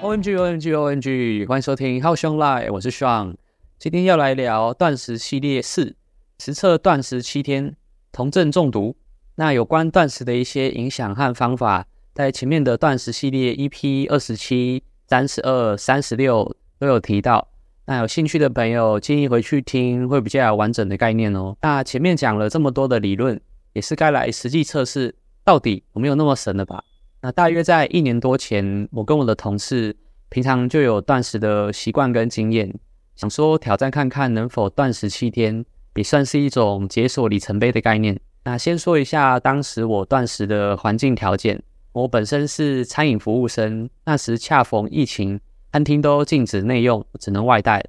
OMG OMG OMG，欢迎收听 How 兄来，我是 Sean，今天要来聊断食系列四，实测断食七天，酮症中毒。那有关断食的一些影响和方法，在前面的断食系列 EP 二十七、三十二、三十六都有提到。那有兴趣的朋友建议回去听，会比较有完整的概念哦。那前面讲了这么多的理论，也是该来实际测试，到底有没有那么神了吧？那大约在一年多前，我跟我的同事平常就有断食的习惯跟经验，想说挑战看看能否断食七天，也算是一种解锁里程碑的概念。那先说一下当时我断食的环境条件，我本身是餐饮服务生，那时恰逢疫情，餐厅都禁止内用，只能外带。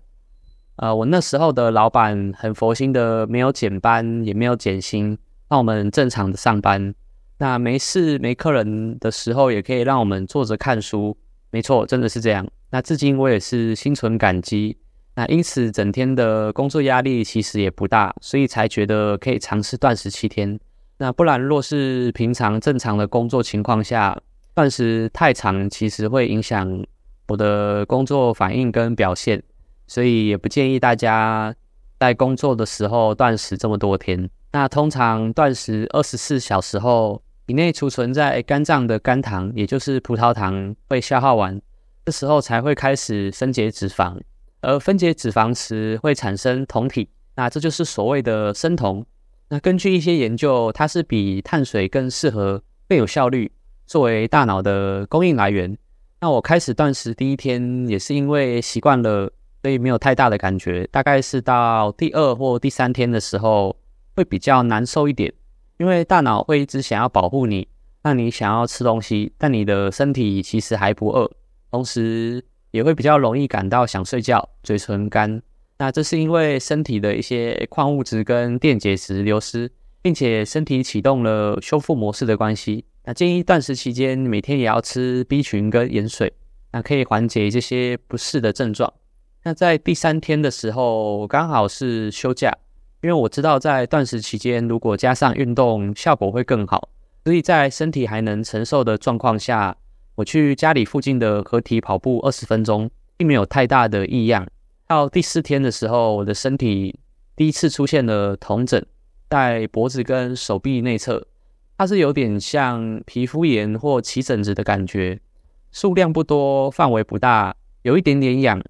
呃，我那时候的老板很佛心的，没有减班，也没有减薪，让我们正常的上班。那没事没客人的时候，也可以让我们坐着看书。没错，真的是这样。那至今我也是心存感激。那因此整天的工作压力其实也不大，所以才觉得可以尝试断食七天。那不然若是平常正常的工作情况下，断食太长，其实会影响我的工作反应跟表现，所以也不建议大家在工作的时候断食这么多天。那通常断食二十四小时后，体内储存在肝脏的肝糖，也就是葡萄糖，被消耗完，这时候才会开始分解脂肪，而分解脂肪时会产生酮体，那这就是所谓的生酮。那根据一些研究，它是比碳水更适合、更有效率作为大脑的供应来源。那我开始断食第一天也是因为习惯了，所以没有太大的感觉。大概是到第二或第三天的时候，会比较难受一点。因为大脑会一直想要保护你，让你想要吃东西，但你的身体其实还不饿，同时也会比较容易感到想睡觉、嘴唇干。那这是因为身体的一些矿物质跟电解质流失，并且身体启动了修复模式的关系。那建议断食期间每天也要吃 B 群跟盐水，那可以缓解这些不适的症状。那在第三天的时候，刚好是休假。因为我知道在断食期间，如果加上运动，效果会更好。所以在身体还能承受的状况下，我去家里附近的河堤跑步二十分钟，并没有太大的异样。到第四天的时候，我的身体第一次出现了酮疹，在脖子跟手臂内侧，它是有点像皮肤炎或起疹子的感觉，数量不多，范围不大，有一点点痒。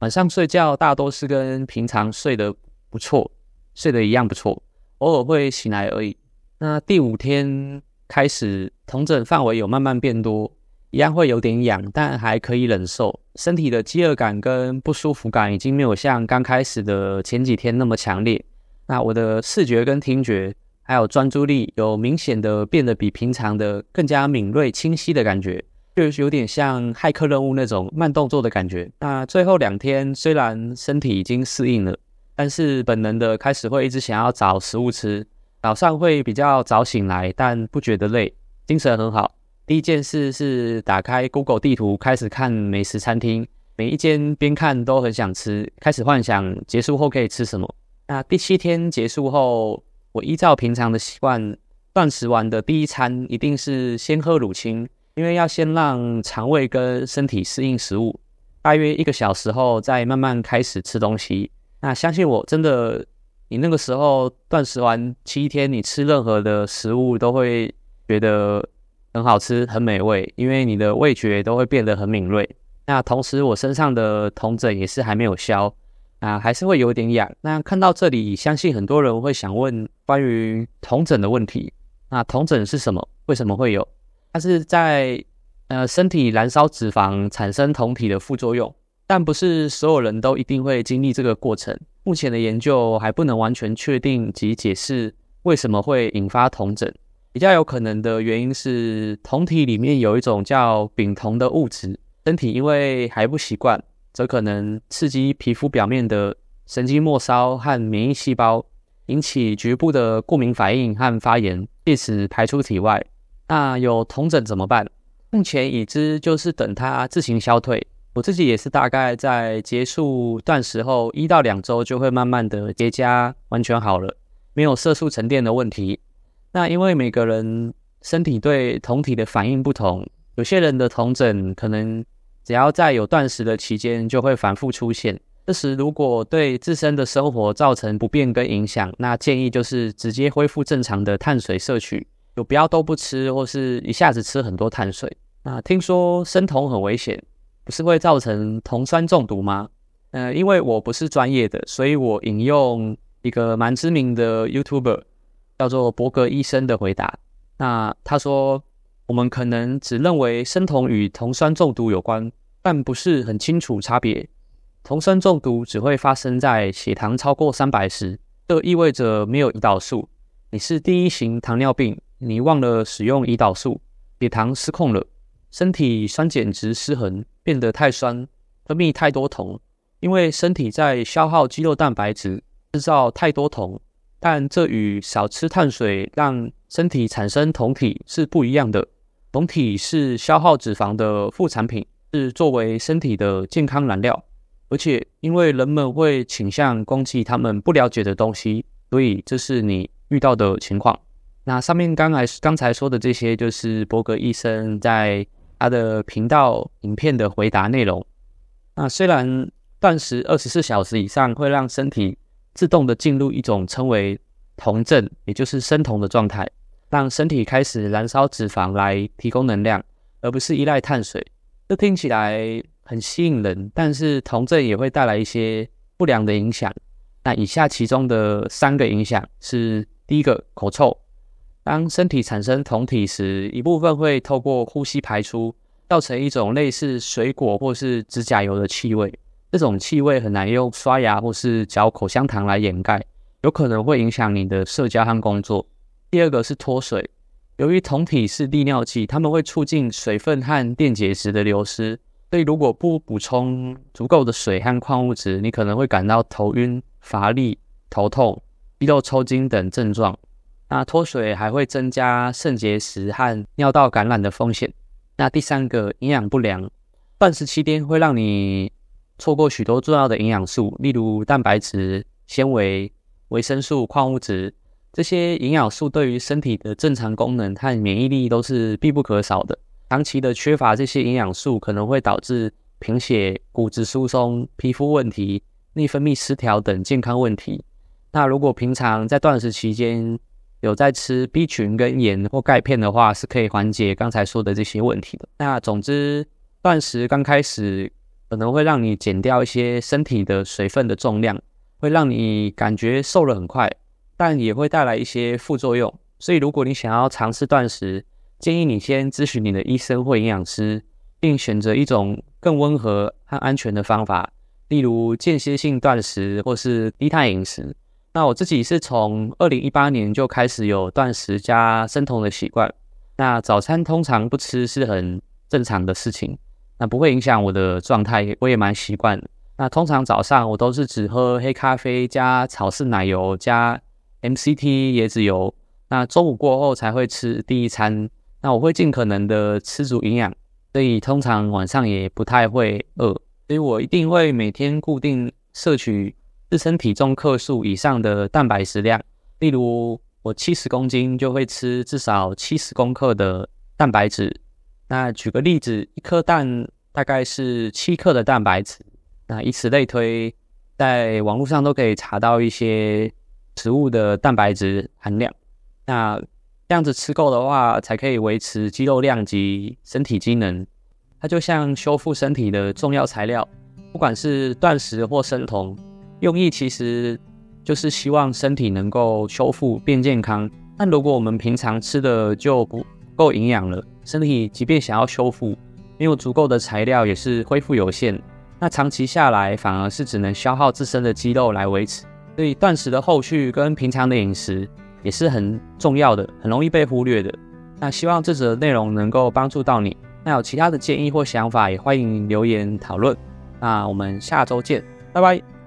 晚上睡觉大多是跟平常睡得不错。睡得一样不错，偶尔会醒来而已。那第五天开始，酮疹范围有慢慢变多，一样会有点痒，但还可以忍受。身体的饥饿感跟不舒服感已经没有像刚开始的前几天那么强烈。那我的视觉跟听觉还有专注力有明显的变得比平常的更加敏锐清晰的感觉，就是有点像骇客任务那种慢动作的感觉。那最后两天虽然身体已经适应了。但是本能的开始会一直想要找食物吃，早上会比较早醒来，但不觉得累，精神很好。第一件事是打开 Google 地图，开始看美食餐厅，每一间边看都很想吃，开始幻想结束后可以吃什么。那第七天结束后，我依照平常的习惯，断食完的第一餐一定是先喝乳清，因为要先让肠胃跟身体适应食物，大约一个小时后再慢慢开始吃东西。那相信我，真的，你那个时候断食完七天，你吃任何的食物都会觉得很好吃、很美味，因为你的味觉都会变得很敏锐。那同时，我身上的酮疹也是还没有消，啊，还是会有点痒。那看到这里，相信很多人会想问关于酮疹的问题。那酮疹是什么？为什么会有？它是在呃身体燃烧脂肪产生酮体的副作用。但不是所有人都一定会经历这个过程。目前的研究还不能完全确定及解释为什么会引发酮疹。比较有可能的原因是酮体里面有一种叫丙酮的物质，身体因为还不习惯，则可能刺激皮肤表面的神经末梢和免疫细胞，引起局部的过敏反应和发炎，借此排出体外。那有酮疹怎么办？目前已知就是等它自行消退。我自己也是大概在结束断食后一到两周就会慢慢的结痂，完全好了，没有色素沉淀的问题。那因为每个人身体对酮体的反应不同，有些人的酮疹可能只要在有断食的期间，就会反复出现。这时如果对自身的生活造成不便跟影响，那建议就是直接恢复正常的碳水摄取，就不要都不吃，或是一下子吃很多碳水。那听说生酮很危险，不是会造成酮酸中毒吗？呃，因为我不是专业的，所以我引用一个蛮知名的 YouTuber，叫做伯格医生的回答。那他说，我们可能只认为生酮与酮酸中毒有关，但不是很清楚差别。酮酸中毒只会发生在血糖超过三百时，这意味着没有胰岛素。你是第一型糖尿病，你忘了使用胰岛素，血糖失控了，身体酸碱值失衡，变得太酸，分泌太多酮。因为身体在消耗肌肉蛋白质，制造太多酮，但这与少吃碳水让身体产生酮体是不一样的。酮体是消耗脂肪的副产品，是作为身体的健康燃料。而且，因为人们会倾向攻击他们不了解的东西，所以这是你遇到的情况。那上面刚才刚才说的这些，就是伯格医生在他的频道影片的回答内容。那虽然，断食二十四小时以上会让身体自动的进入一种称为酮症，也就是生酮的状态，让身体开始燃烧脂肪来提供能量，而不是依赖碳水。这听起来很吸引人，但是酮症也会带来一些不良的影响。那以下其中的三个影响是：第一个，口臭。当身体产生酮体时，一部分会透过呼吸排出，造成一种类似水果或是指甲油的气味。这种气味很难用刷牙或是嚼口香糖来掩盖，有可能会影响你的社交和工作。第二个是脱水，由于酮体是利尿剂，它们会促进水分和电解质的流失，所以如果不补充足够的水和矿物质，你可能会感到头晕、乏力、头痛、肌肉抽筋等症状。那脱水还会增加肾结石和尿道感染的风险。那第三个营养不良，断食期间会让你错过许多重要的营养素，例如蛋白质、纤维、维生素、矿物质。这些营养素对于身体的正常功能和免疫力都是必不可少的。长期的缺乏这些营养素，可能会导致贫血、骨质疏松、皮肤问题、内分泌失调等健康问题。那如果平常在断食期间有在吃 B 群跟盐或钙片的话，是可以缓解刚才说的这些问题的。那总之，断食刚开始。可能会让你减掉一些身体的水分的重量，会让你感觉瘦了很快，但也会带来一些副作用。所以，如果你想要尝试断食，建议你先咨询你的医生或营养师，并选择一种更温和和安全的方法，例如间歇性断食或是低碳饮食。那我自己是从二零一八年就开始有断食加生酮的习惯。那早餐通常不吃是很正常的事情。那不会影响我的状态，我也蛮习惯。那通常早上我都是只喝黑咖啡加草饲奶油加 MCT 椰子油。那中午过后才会吃第一餐。那我会尽可能的吃足营养，所以通常晚上也不太会饿。所以我一定会每天固定摄取自身体重克数以上的蛋白质量。例如我七十公斤就会吃至少七十公克的蛋白质。那举个例子，一颗蛋大概是七克的蛋白质。那以此类推，在网络上都可以查到一些食物的蛋白质含量。那这样子吃够的话，才可以维持肌肉量及身体机能。它就像修复身体的重要材料，不管是断食或生酮，用意其实就是希望身体能够修复变健康。但如果我们平常吃的就不够营养了，身体即便想要修复，没有足够的材料也是恢复有限。那长期下来，反而是只能消耗自身的肌肉来维持。所以断食的后续跟平常的饮食也是很重要的，很容易被忽略的。那希望这则内容能够帮助到你。那有其他的建议或想法，也欢迎留言讨论。那我们下周见，拜拜。